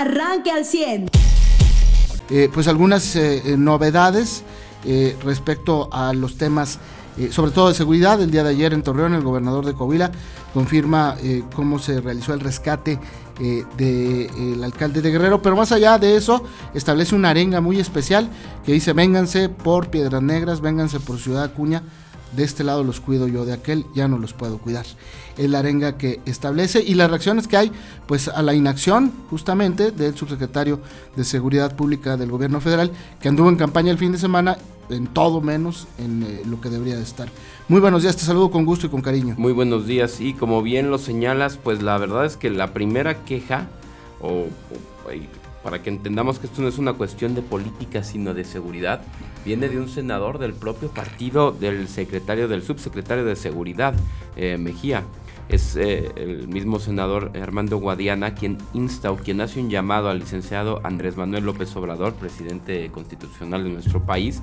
arranque al 100. Eh, pues algunas eh, novedades respecto a los temas sobre todo de seguridad. El día de ayer en Torreón, el gobernador de Coahuila confirma cómo se realizó el rescate del alcalde de Guerrero, pero más allá de eso, establece una arenga muy especial que dice: vénganse por Piedras Negras, vénganse por Ciudad Acuña de este lado los cuido yo, de aquel ya no los puedo cuidar. Es la arenga que establece y las reacciones que hay pues a la inacción justamente del subsecretario de Seguridad Pública del gobierno federal que anduvo en campaña el fin de semana en todo menos en eh, lo que debería de estar. Muy buenos días, te saludo con gusto y con cariño. Muy buenos días y como bien lo señalas, pues la verdad es que la primera queja o para que entendamos que esto no es una cuestión de política, sino de seguridad, viene de un senador del propio partido del secretario, del subsecretario de Seguridad, eh, Mejía. Es eh, el mismo senador Armando Guadiana quien insta o quien hace un llamado al licenciado Andrés Manuel López Obrador, presidente constitucional de nuestro país,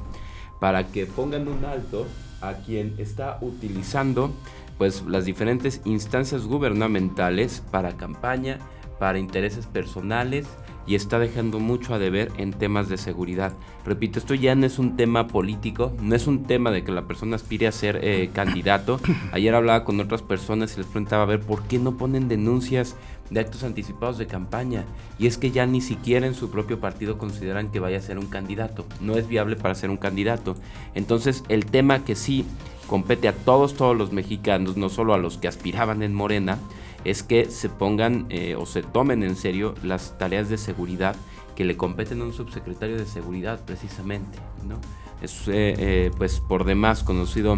para que pongan un alto a quien está utilizando pues las diferentes instancias gubernamentales para campaña, para intereses personales y está dejando mucho a deber en temas de seguridad. Repito, esto ya no es un tema político, no es un tema de que la persona aspire a ser eh, candidato. Ayer hablaba con otras personas y les preguntaba a ver por qué no ponen denuncias de actos anticipados de campaña. Y es que ya ni siquiera en su propio partido consideran que vaya a ser un candidato. No es viable para ser un candidato. Entonces el tema que sí compete a todos, todos los mexicanos, no solo a los que aspiraban en Morena, es que se pongan eh, o se tomen en serio las tareas de seguridad que le competen a un subsecretario de seguridad precisamente, ¿no? Es eh, eh, pues por demás conocido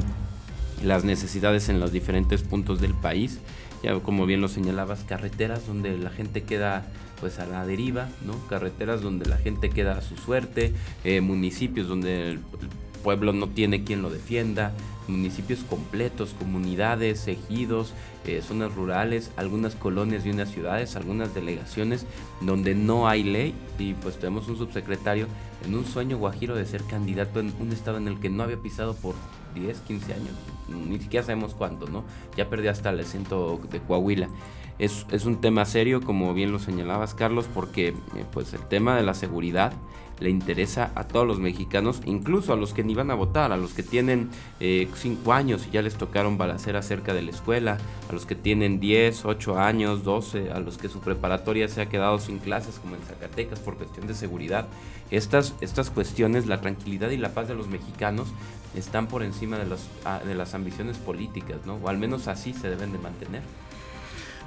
las necesidades en los diferentes puntos del país, ya como bien lo señalabas, carreteras donde la gente queda pues a la deriva, ¿no? Carreteras donde la gente queda a su suerte, municipios donde el pueblo no tiene quien lo defienda, municipios completos, comunidades, ejidos, eh, zonas rurales, algunas colonias y unas ciudades, algunas delegaciones donde no hay ley y pues tenemos un subsecretario en un sueño guajiro de ser candidato en un estado en el que no había pisado por 10, 15 años, ni siquiera sabemos cuánto, ¿no? Ya perdió hasta el acento de Coahuila. Es, es un tema serio, como bien lo señalabas, Carlos, porque eh, pues el tema de la seguridad le interesa a todos los mexicanos, incluso a los que ni van a votar, a los que tienen 5 eh, años y ya les tocaron balacer cerca de la escuela, a los que tienen 10, 8 años, 12, a los que su preparatoria se ha quedado sin clases como en Zacatecas por cuestión de seguridad. Estas, estas cuestiones, la tranquilidad y la paz de los mexicanos están por encima de, los, ah, de las ambiciones políticas, ¿no? O al menos así se deben de mantener.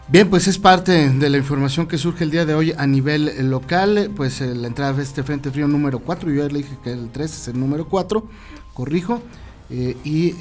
Bien, pues es parte de la información que surge el día de hoy a nivel eh, local, pues eh, la entrada de este Frente Frío número 4, yo ya le dije que el 3 es el número 4, corrijo, eh, y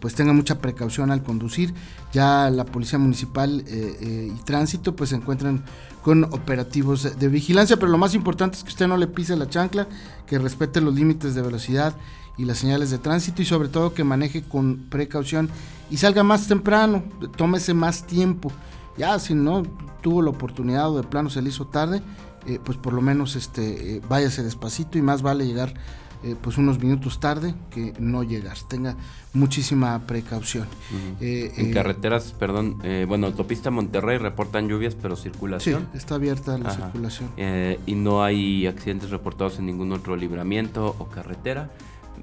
pues tenga mucha precaución al conducir. Ya la Policía Municipal y Tránsito pues se encuentran con operativos de vigilancia, pero lo más importante es que usted no le pise la chancla, que respete los límites de velocidad y las señales de tránsito y sobre todo que maneje con precaución y salga más temprano, tómese más tiempo ya si no tuvo la oportunidad o de plano se le hizo tarde, eh, pues por lo menos este, eh, váyase despacito y más vale llegar eh, pues unos minutos tarde que no llegar. Tenga muchísima precaución. en carreteras, perdón, bueno, autopista Monterrey reportan lluvias, pero circulación. Sí, está abierta la circulación. y no hay accidentes reportados en ningún otro libramiento o carretera,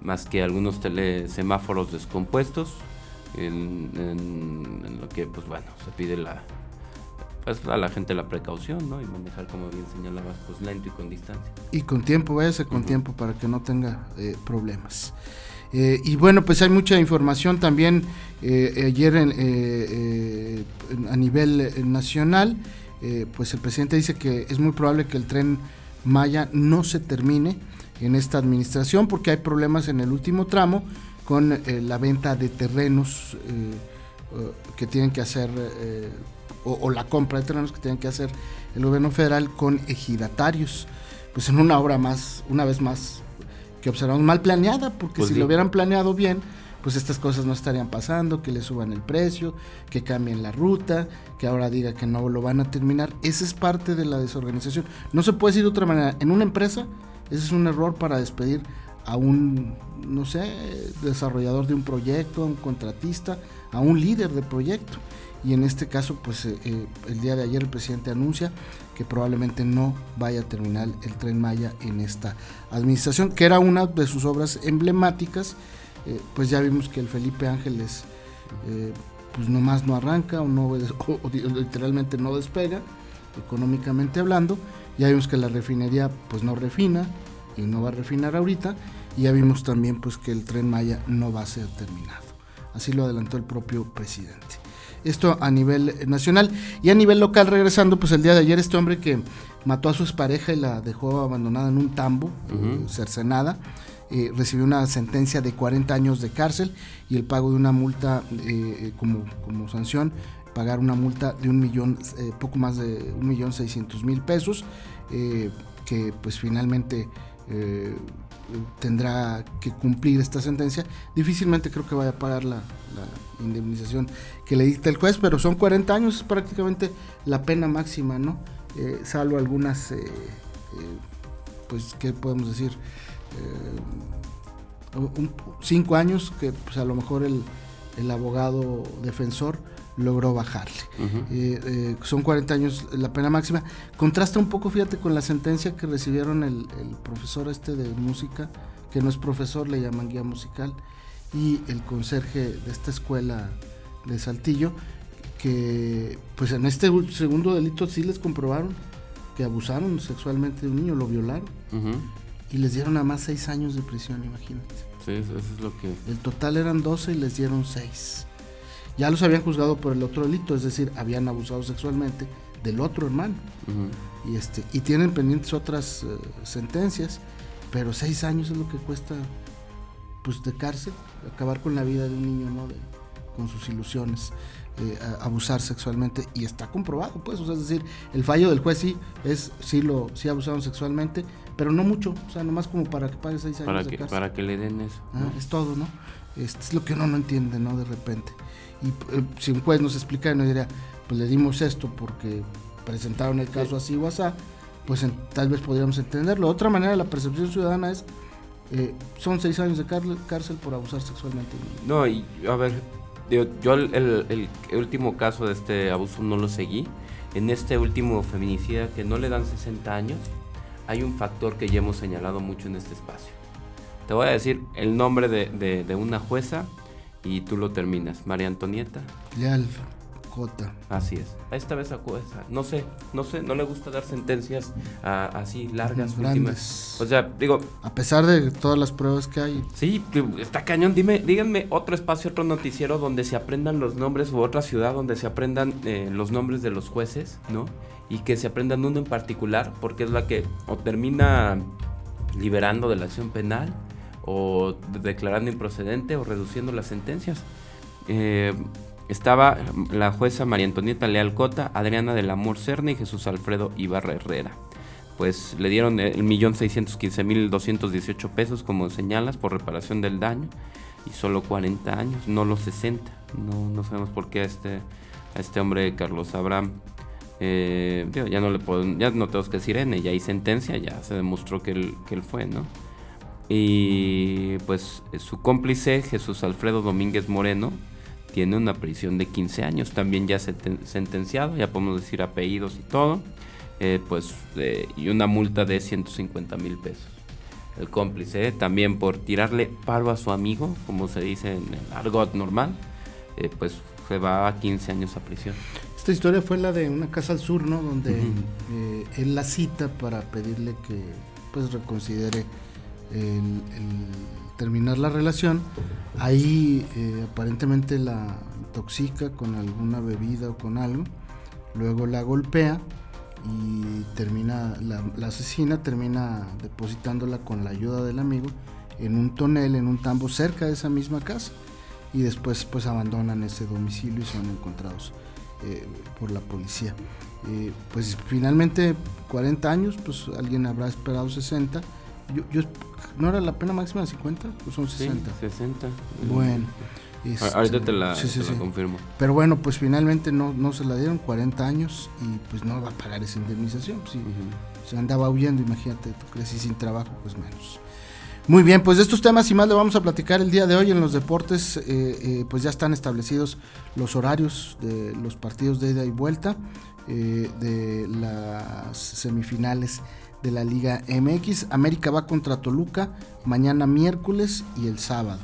más que algunos semáforos descompuestos, en, en, lo que, pues bueno, se pide la, pues a la gente la precaución, ¿no? Y manejar, como bien señalabas, pues lento y con distancia. Y con tiempo, váyase con tiempo para que no tenga eh, problemas. Eh, y bueno, pues hay mucha información también eh, ayer a nivel nacional, pues el presidente dice que es muy probable que el tren Maya no se termine en esta administración porque hay problemas en el último tramo con la venta de terrenos que tienen que hacer o, la compra de terrenos que tienen que hacer el gobierno federal con ejidatarios. Pues en una obra más, una vez más, que observamos mal planeada, porque pues si lo hubieran planeado bien, pues estas cosas no estarían pasando, que le suban el precio, que cambien la ruta, que ahora diga que no lo van a terminar. Esa es parte de la desorganización. No se puede decir de otra manera. En una empresa, ese es un error para despedir a un, no sé, desarrollador de un proyecto, a un contratista, a un líder de proyecto y en este caso pues eh, eh, el día de ayer el presidente anuncia que probablemente no vaya a terminar el tren Maya en esta administración, que era una de sus obras emblemáticas, eh, pues ya vimos que el Felipe Ángeles pues nomás no arranca o, no, literalmente no despega, económicamente hablando, ya vimos que la refinería pues no refina y no va a refinar ahorita, y ya vimos también pues que el tren Maya no va a ser terminado. Así lo adelantó el propio presidente. Esto a nivel nacional. Y a nivel local, regresando, pues el día de ayer este hombre que mató a su expareja y la dejó abandonada en un tambo, eh, cercenada, eh, recibió una sentencia de 40 años de cárcel y el pago de una multa eh, como, como sanción, pagar una multa de un millón, poco más de un millón seiscientos mil pesos, que pues finalmente tendrá que cumplir esta sentencia. Difícilmente creo que vaya a pagar la, indemnización que le dicta el juez, pero son 40 años, es prácticamente la pena máxima, ¿no? Eh, salvo algunas, eh, eh, pues, ¿qué podemos decir? cinco años que pues, a lo mejor el, el abogado defensor logró bajarle. Eh, eh, son 40 años la pena máxima. Contrasta un poco, fíjate, con la sentencia que recibieron el, profesor este de música, que no es profesor, le llaman guía musical, y el conserje de esta escuela de Saltillo, que pues en este segundo delito sí les comprobaron que abusaron sexualmente de un niño, lo violaron, y les dieron a más seis años de prisión, imagínate. Sí, eso es lo que... El total eran 12 y les dieron 6 ya los habían juzgado por el otro delito, es decir, habían abusado sexualmente del otro hermano. y, este, y tienen pendientes otras eh, sentencias, pero seis años es lo que cuesta pues, de cárcel, acabar con la vida de un niño, ¿no? con sus ilusiones. Eh, abusar sexualmente y está comprobado pues o sea, es decir el fallo del juez sí es sí lo sí abusaron sexualmente pero no mucho o sea nomás como para que pague seis años para de que cárcel. para que le den eso ah, es todo no este es lo que uno no entiende no de repente y eh, si un juez nos explicara, nos diría, pues le dimos esto porque presentaron el caso así o así, pues tal vez podríamos entenderlo. Otra manera, la percepción ciudadana es, eh, son seis años de cárcel por abusar sexualmente. No, y a ver, yo, el, último caso de este abuso no lo seguí. En este último feminicida que no le dan 60 años, hay un factor que ya hemos señalado mucho en este espacio. Te voy a decir el nombre de, una jueza y tú lo terminas. María Antonieta. Leal J. Así es. Esta vez acuesa. No sé, no sé, no le gusta dar sentencias así largas, últimas. O sea, digo. A pesar de todas las pruebas que hay. Sí, está cañón. Dime, díganme otro espacio, otro noticiero donde se aprendan los nombres, u otra ciudad donde se aprendan eh, los nombres de los jueces, ¿no? Y que se aprendan uno en particular, porque es la que o termina liberando de la acción penal o declarando improcedente o reduciendo las sentencias. Eh, estaba la jueza María Antonieta Leal Cota, Adriana del Amor Cerna y Jesús Alfredo Ibarra Herrera. Pues le dieron el millón seiscientos quince mil doscientos dieciocho pesos, como señalas, por reparación del daño y solo 40 años, no los 60. No, no sabemos por qué a este, este hombre Carlos Abraham eh, ya no le puedo, ya no tenemos que decir N, ya hay sentencia, ya se demostró que él, que él fue, ¿no? Y pues su cómplice, Jesús Alfredo Domínguez Moreno, tiene una prisión de 15 años, también ya sentenciado, ya podemos decir apellidos y todo, eh, pues y una multa de 150 mil pesos. El cómplice también por tirarle paro a su amigo, como se dice en el argot normal, eh, pues se va a 15 años a prisión. Esta historia fue la de una casa al sur, ¿no? Donde eh, él la cita para pedirle que pues reconsidere el, terminar la relación, ahí eh, aparentemente la toxica con alguna bebida o con algo, luego la golpea y termina, la, asesina termina depositándola con la ayuda del amigo en un tonel, en un tambo cerca de esa misma casa y después pues abandonan ese domicilio y son encontrados eh, por la policía. Eh, pues finalmente 40 años, pues alguien habrá esperado 60 yo, ¿No era la pena máxima de 50? Pues son 60. 60. Bueno. Ahorita te la, confirmo. Pero bueno, pues finalmente no, no se la dieron 40 años y pues no va a pagar esa indemnización. Si se andaba huyendo, imagínate, tú crecí sin trabajo, pues menos. Muy bien, pues de estos temas y más le vamos a platicar el día de hoy en los deportes, eh, eh, pues ya están establecidos los horarios de los partidos de ida y vuelta eh, de las semifinales de la Liga MX. América va contra Toluca mañana miércoles y el sábado.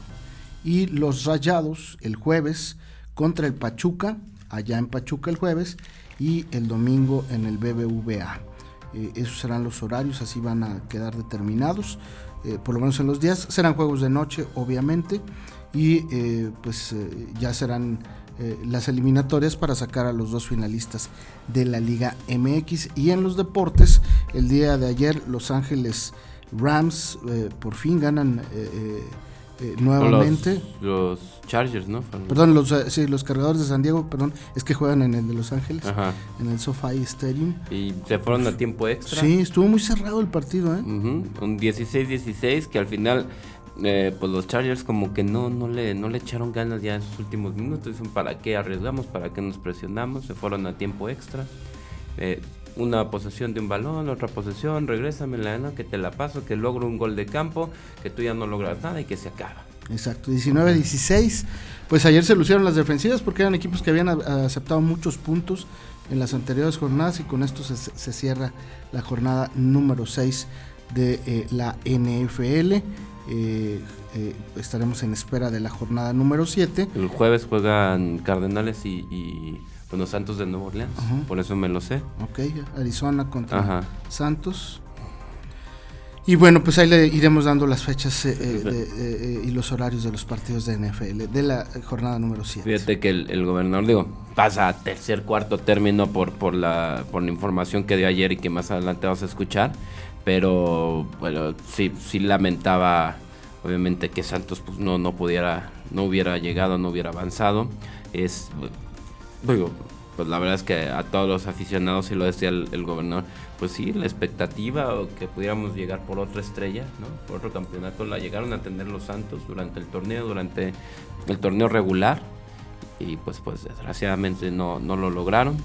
Y los Rayados el jueves contra el Pachuca, allá en Pachuca el jueves, y el domingo en el BBVA. esos serán los horarios, así van a quedar determinados. Eh, por lo menos en los días. Serán juegos de noche, obviamente, y eh, pues eh, ya serán las eliminatorias para sacar a los dos finalistas de la Liga MX. Y en los deportes, el día de ayer, Los Ángeles Rams por fin ganan eh, nuevamente. Los, Chargers, ¿no? Perdón, los, eh, sí, los cargadores de San Diego, perdón, es que juegan en el de Los Ángeles, en el SoFi Stadium. Y se fueron a tiempo extra. Sí, estuvo muy cerrado el partido, ¿eh? Un 16-16 que al final, eh, pues los Chargers como que no, no, le, no le echaron ganas ya en sus últimos minutos. Dicen, ¿para qué arriesgamos? ¿Para qué nos presionamos? Se fueron a tiempo extra. Eh, una posesión de un balón, otra posesión, regrésamela, ¿no? que te la paso, que logro un gol de campo, que tú ya no logras nada y que se acaba. Exacto, 19-16. Pues ayer se lucieron las defensivas porque eran equipos que habían aceptado muchos puntos en las anteriores jornadas y con esto se, cierra la jornada número 6 de eh, la NFL. Eh, eh, estaremos en espera de la jornada número 7. El jueves juegan Cardenales y los Santos de Nueva Orleans. Por eso me lo sé. Ok, Arizona contra Santos. Y bueno, pues ahí le iremos dando las fechas eh, eh, eh, y los horarios de los partidos de NFL de la jornada número 7. Fíjate que el, gobernador, digo, pasa a tercer, cuarto término por, por, la, por la información que dio ayer y que más adelante vas a escuchar. Pero, bueno, sí, sí lamentaba, obviamente, que Santos pues, no, no pudiera, no hubiera llegado, no hubiera avanzado. Es digo, pues la verdad es que a todos los aficionados, y lo decía el, gobernador, pues sí, la expectativa o que pudiéramos llegar por otra estrella, ¿no? Por otro campeonato, la llegaron a tener los Santos durante el torneo, durante el torneo regular, y pues, pues desgraciadamente no, no lo lograron.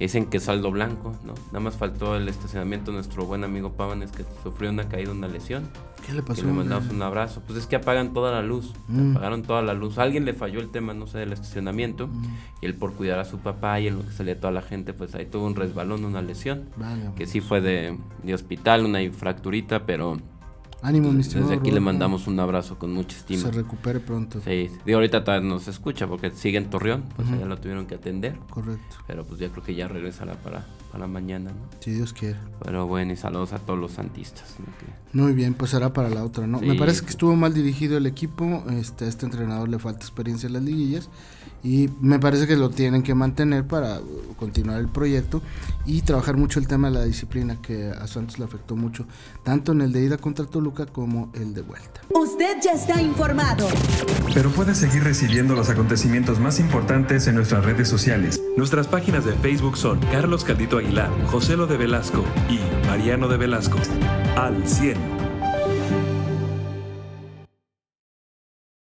Dicen que saldo blanco, ¿no? Nada más faltó el estacionamiento. Nuestro buen amigo es que sufrió una caída, una lesión. ¿Qué le pasó? le mandamos un abrazo. Pues es que apagan toda la luz. Mm. Apagaron toda la luz. alguien le falló el tema, no sé, del estacionamiento. Mm. Y él por cuidar a su papá y en lo que salía toda la gente, pues ahí tuvo un resbalón, una lesión. que sí fue de, de hospital, una fracturita, pero Ánimo, mi Desde aquí le mandamos un abrazo con mucha estima. Se recupere pronto. Sí, digo, ahorita todavía no se escucha porque sigue en Torreón, pues ya lo tuvieron que atender. Correcto. Pero pues ya creo que ya regresará para, para mañana, ¿no? Si Dios quiere. Pero bueno, y saludos a todos los santistas. Muy bien, pues será para la otra, ¿no? Me parece que estuvo mal dirigido el equipo, este, a este entrenador le falta experiencia en las liguillas y me parece que lo tienen que mantener para continuar el proyecto y trabajar mucho el tema de la disciplina que a Santos le afectó mucho, tanto en el de ida contra Toluca como el de vuelta. Usted ya está informado. Pero puede seguir recibiendo los acontecimientos más importantes en nuestras redes sociales. Nuestras páginas de Facebook son Carlos Caldito Aguilar, José Lo de Velasco y Mariano de Velasco. Al 100.